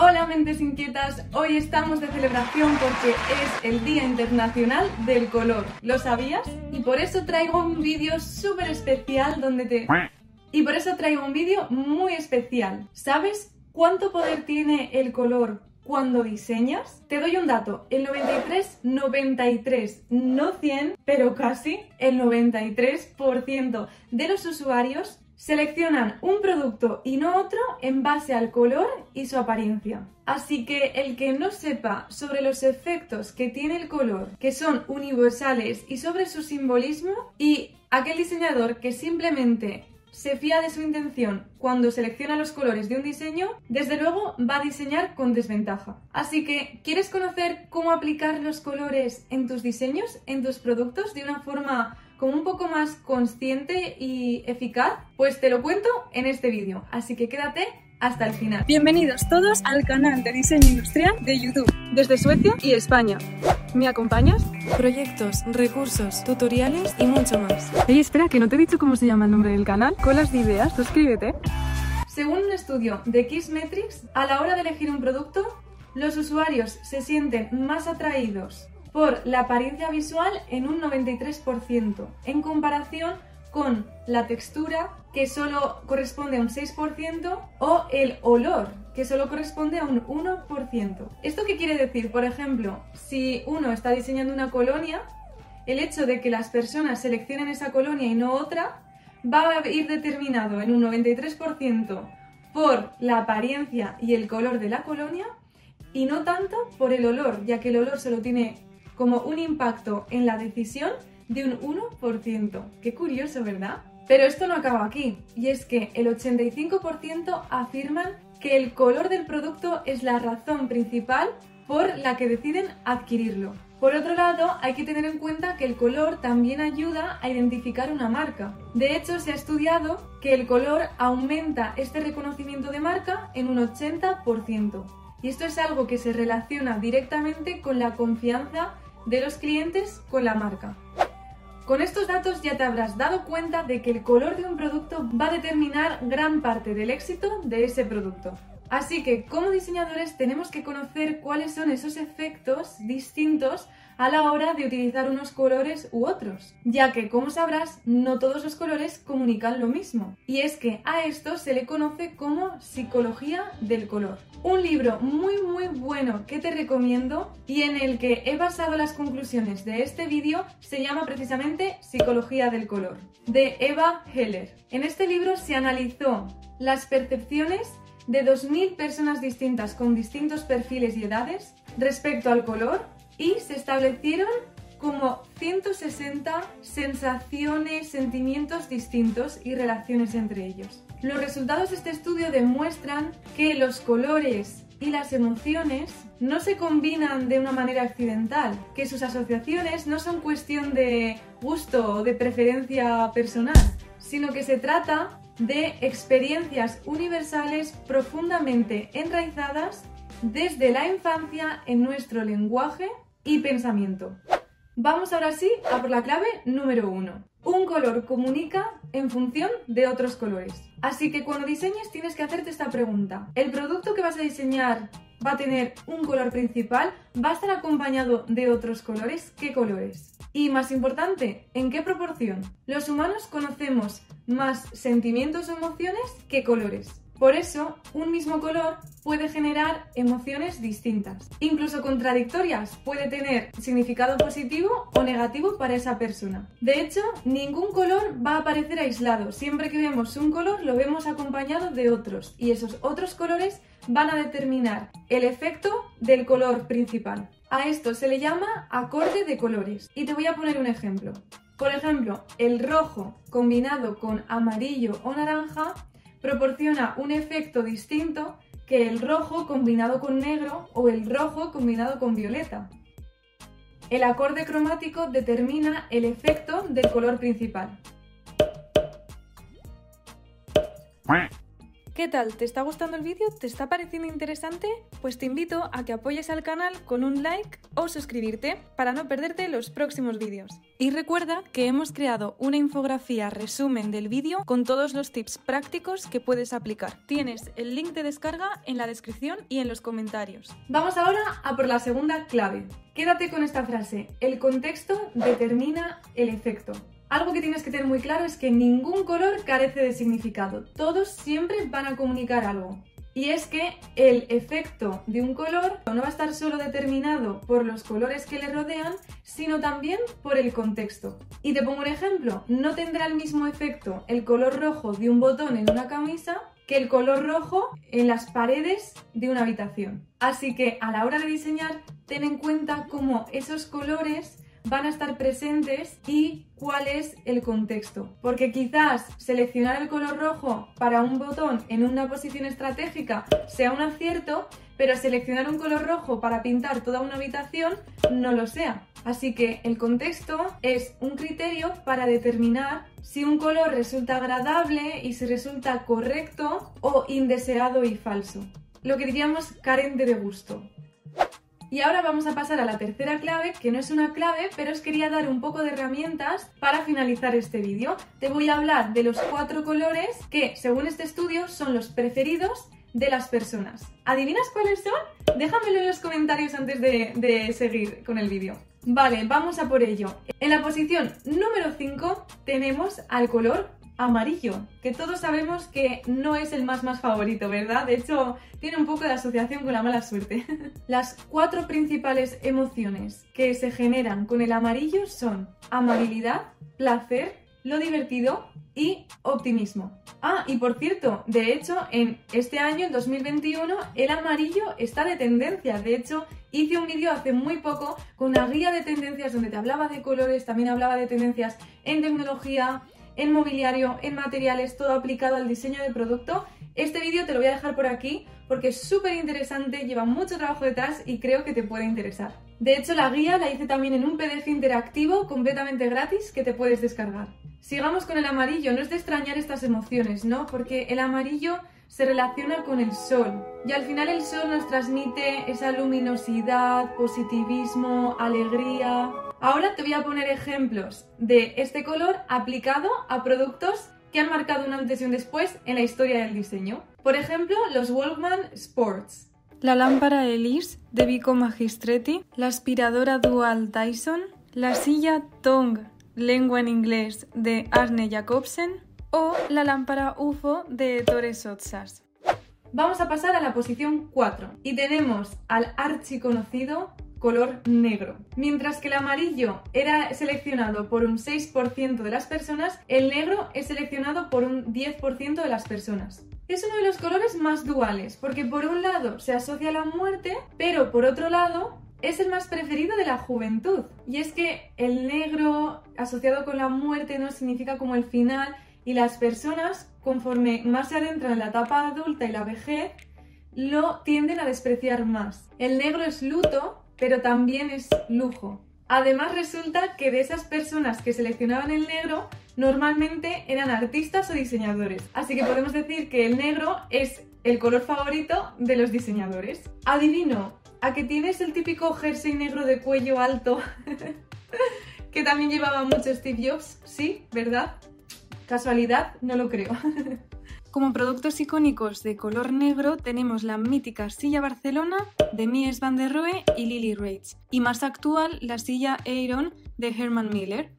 Hola mentes inquietas, hoy estamos de celebración porque es el Día Internacional del Color. ¿Lo sabías? Y por eso traigo un vídeo súper especial donde te... Y por eso traigo un vídeo muy especial. ¿Sabes cuánto poder tiene el color cuando diseñas? Te doy un dato, el 93, 93, no 100, pero casi el 93% de los usuarios Seleccionan un producto y no otro en base al color y su apariencia. Así que el que no sepa sobre los efectos que tiene el color, que son universales, y sobre su simbolismo, y aquel diseñador que simplemente se fía de su intención cuando selecciona los colores de un diseño, desde luego va a diseñar con desventaja. Así que, ¿quieres conocer cómo aplicar los colores en tus diseños, en tus productos, de una forma como un poco más consciente y eficaz, pues te lo cuento en este vídeo. Así que quédate hasta el final. Bienvenidos todos al canal de diseño industrial de YouTube, desde Suecia y España. ¿Me acompañas? Proyectos, recursos, tutoriales y mucho más. Oye, espera, que no te he dicho cómo se llama el nombre del canal. Colas de ideas, suscríbete. Según un estudio de Kissmetrics, a la hora de elegir un producto, los usuarios se sienten más atraídos por la apariencia visual en un 93%, en comparación con la textura, que solo corresponde a un 6%, o el olor, que solo corresponde a un 1%. ¿Esto qué quiere decir? Por ejemplo, si uno está diseñando una colonia, el hecho de que las personas seleccionen esa colonia y no otra, va a ir determinado en un 93% por la apariencia y el color de la colonia y no tanto por el olor, ya que el olor solo tiene como un impacto en la decisión de un 1%. Qué curioso, ¿verdad? Pero esto no acaba aquí, y es que el 85% afirman que el color del producto es la razón principal por la que deciden adquirirlo. Por otro lado, hay que tener en cuenta que el color también ayuda a identificar una marca. De hecho, se ha estudiado que el color aumenta este reconocimiento de marca en un 80%. Y esto es algo que se relaciona directamente con la confianza de los clientes con la marca. Con estos datos ya te habrás dado cuenta de que el color de un producto va a determinar gran parte del éxito de ese producto. Así que como diseñadores tenemos que conocer cuáles son esos efectos distintos a la hora de utilizar unos colores u otros, ya que como sabrás no todos los colores comunican lo mismo. Y es que a esto se le conoce como psicología del color. Un libro muy muy bueno que te recomiendo y en el que he basado las conclusiones de este vídeo se llama precisamente Psicología del color, de Eva Heller. En este libro se analizó las percepciones de 2.000 personas distintas con distintos perfiles y edades respecto al color y se establecieron como 160 sensaciones, sentimientos distintos y relaciones entre ellos. Los resultados de este estudio demuestran que los colores y las emociones no se combinan de una manera accidental, que sus asociaciones no son cuestión de gusto o de preferencia personal, sino que se trata de experiencias universales profundamente enraizadas desde la infancia en nuestro lenguaje y pensamiento. Vamos ahora sí a por la clave número uno. Un color comunica en función de otros colores. Así que cuando diseñes tienes que hacerte esta pregunta. ¿El producto que vas a diseñar va a tener un color principal? ¿Va a estar acompañado de otros colores? ¿Qué colores? Y más importante, ¿en qué proporción? Los humanos conocemos más sentimientos o emociones que colores. Por eso, un mismo color puede generar emociones distintas, incluso contradictorias, puede tener significado positivo o negativo para esa persona. De hecho, ningún color va a aparecer aislado, siempre que vemos un color lo vemos acompañado de otros y esos otros colores van a determinar el efecto del color principal. A esto se le llama acorde de colores y te voy a poner un ejemplo. Por ejemplo, el rojo combinado con amarillo o naranja proporciona un efecto distinto que el rojo combinado con negro o el rojo combinado con violeta. El acorde cromático determina el efecto del color principal. ¿Qué tal? ¿Te está gustando el vídeo? ¿Te está pareciendo interesante? Pues te invito a que apoyes al canal con un like o suscribirte para no perderte los próximos vídeos. Y recuerda que hemos creado una infografía resumen del vídeo con todos los tips prácticos que puedes aplicar. Tienes el link de descarga en la descripción y en los comentarios. Vamos ahora a por la segunda clave. Quédate con esta frase. El contexto determina el efecto. Algo que tienes que tener muy claro es que ningún color carece de significado. Todos siempre van a comunicar algo. Y es que el efecto de un color no va a estar solo determinado por los colores que le rodean, sino también por el contexto. Y te pongo un ejemplo, no tendrá el mismo efecto el color rojo de un botón en una camisa que el color rojo en las paredes de una habitación. Así que a la hora de diseñar, ten en cuenta cómo esos colores van a estar presentes y cuál es el contexto. Porque quizás seleccionar el color rojo para un botón en una posición estratégica sea un acierto, pero seleccionar un color rojo para pintar toda una habitación no lo sea. Así que el contexto es un criterio para determinar si un color resulta agradable y si resulta correcto o indeseado y falso. Lo que diríamos carente de gusto. Y ahora vamos a pasar a la tercera clave, que no es una clave, pero os quería dar un poco de herramientas para finalizar este vídeo. Te voy a hablar de los cuatro colores que, según este estudio, son los preferidos de las personas. ¿Adivinas cuáles son? Déjamelo en los comentarios antes de, seguir con el vídeo. Vale, vamos a por ello. En la posición número 5 tenemos al color amarillo, que todos sabemos que no es el más más favorito, ¿verdad? De hecho, tiene un poco de asociación con la mala suerte. Las cuatro principales emociones que se generan con el amarillo son amabilidad, placer, lo divertido y optimismo. Ah, y por cierto, de hecho, en este año, en 2021, el amarillo está de tendencia. De hecho, hice un vídeo hace muy poco con una guía de tendencias donde te hablaba de colores, también hablaba de tendencias en tecnología, en mobiliario, en materiales, todo aplicado al diseño del producto. Este vídeo te lo voy a dejar por aquí porque es súper interesante, lleva mucho trabajo detrás y creo que te puede interesar. De hecho, la guía la hice también en un PDF interactivo completamente gratis que te puedes descargar. Sigamos con el amarillo, no es de extrañar estas emociones, ¿no? Porque el amarillo se relaciona con el sol y al final el sol nos transmite esa luminosidad, positivismo, alegría, Ahora te voy a poner ejemplos de este color aplicado a productos que han marcado un antes y un después en la historia del diseño. Por ejemplo, los Walkman Sports. La lámpara Elise de Vico Magistretti, la aspiradora Dual Dyson, la silla Tong, lengua en inglés, de Arne Jacobsen, o la lámpara UFO de Ettore Sotsas. Vamos a pasar a la posición 4 y tenemos al archiconocido color negro. Mientras que el amarillo era seleccionado por un 6% de las personas, el negro es seleccionado por un 10% de las personas. Es uno de los colores más duales, porque por un lado se asocia a la muerte, pero por otro lado es el más preferido de la juventud. Y es que el negro asociado con la muerte no significa como el final y las personas, conforme más se adentran en la etapa adulta y la vejez, lo tienden a despreciar más. El negro es luto pero también es lujo. Además resulta que de esas personas que seleccionaban el negro normalmente eran artistas o diseñadores. Así que podemos decir que el negro es el color favorito de los diseñadores. Adivino, ¿a que tienes el típico jersey negro de cuello alto que también llevaba mucho Steve Jobs? Sí, ¿verdad? ¿Casualidad? No lo creo. Como productos icónicos de color negro tenemos la mítica silla Barcelona de Mies van der Rohe y Lily Rage, y más actual la silla Aeron de Herman Miller.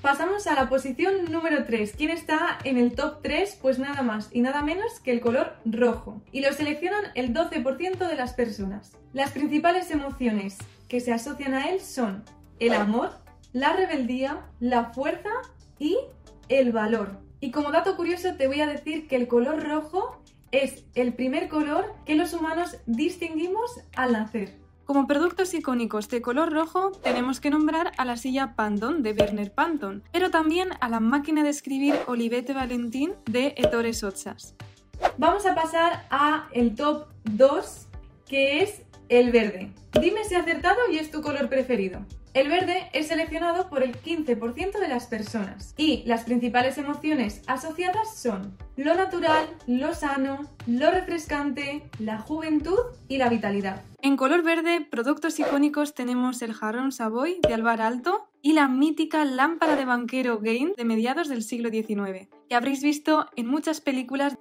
Pasamos a la posición número 3. ¿Quién está en el top 3? Pues nada más y nada menos que el color rojo. Y lo seleccionan el 12% de las personas. Las principales emociones que se asocian a él son el amor, la rebeldía, la fuerza y el valor. Y como dato curioso te voy a decir que el color rojo es el primer color que los humanos distinguimos al nacer. Como productos icónicos de color rojo tenemos que nombrar a la silla Panton de Werner Panton, pero también a la máquina de escribir Olivete Valentin de Ettore Sotsas. Vamos a pasar a el top 2, que es el verde. Dime si acertado y es tu color preferido. El verde es seleccionado por el 15% de las personas y las principales emociones asociadas son lo natural, lo sano, lo refrescante, la juventud y la vitalidad. En color verde, productos icónicos tenemos el jarrón Savoy de Alvar Alto y la mítica lámpara de banquero Gain de mediados del siglo XIX, que habréis visto en muchas películas.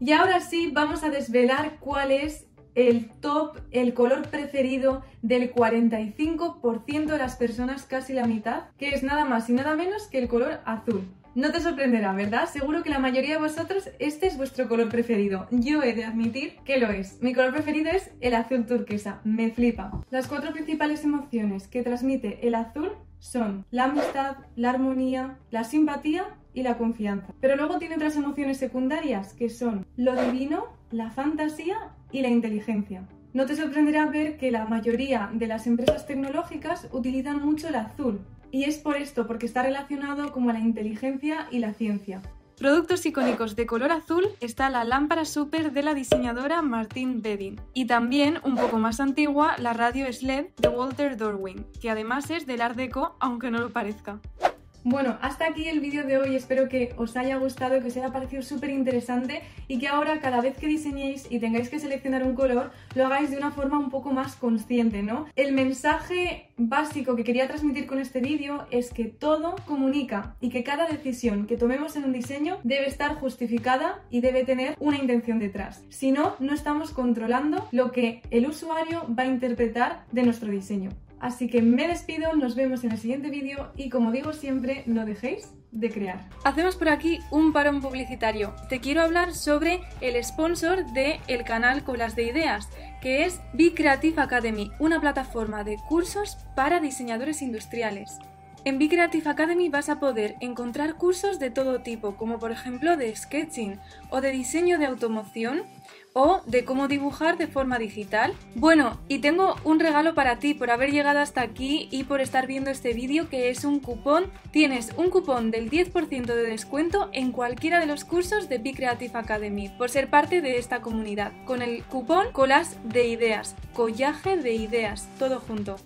Y ahora sí, vamos a desvelar cuál es el top, el color preferido del 45% de las personas, casi la mitad, que es nada más y nada menos que el color azul. No te sorprenderá, ¿verdad? Seguro que la mayoría de vosotros este es vuestro color preferido. Yo he de admitir que lo es. Mi color preferido es el azul turquesa. Me flipa. Las cuatro principales emociones que transmite el azul son la amistad, la armonía, la simpatía y la confianza. Pero luego tiene otras emociones secundarias que son lo divino, la fantasía y la inteligencia. No te sorprenderá ver que la mayoría de las empresas tecnológicas utilizan mucho el azul, y es por esto, porque está relacionado como la inteligencia y la ciencia. Productos icónicos de color azul está la lámpara super de la diseñadora Martine Bedin y también, un poco más antigua, la radio SLED de Walter Dorwin, que además es del Art Deco, aunque no lo parezca. Bueno, hasta aquí el vídeo de hoy, espero que os haya gustado, que os haya parecido súper interesante y que ahora cada vez que diseñéis y tengáis que seleccionar un color, lo hagáis de una forma un poco más consciente, ¿no? El mensaje básico que quería transmitir con este vídeo es que todo comunica y que cada decisión que tomemos en un diseño debe estar justificada y debe tener una intención detrás. Si no, no estamos controlando lo que el usuario va a interpretar de nuestro diseño. Así que me despido, nos vemos en el siguiente vídeo y como digo siempre, no dejéis de crear. Hacemos por aquí un parón publicitario. Te quiero hablar sobre el sponsor del el canal Colas de Ideas, que es Be Creative Academy, una plataforma de cursos para diseñadores industriales. En Be Creative Academy vas a poder encontrar cursos de todo tipo, como por ejemplo de sketching o de diseño de automoción o de cómo dibujar de forma digital. Bueno, y tengo un regalo para ti por haber llegado hasta aquí y por estar viendo este vídeo que es un cupón. Tienes un cupón del 10% de descuento en cualquiera de los cursos de Be Creative Academy por ser parte de esta comunidad con el cupón colas de ideas, collaje de ideas, todo junto.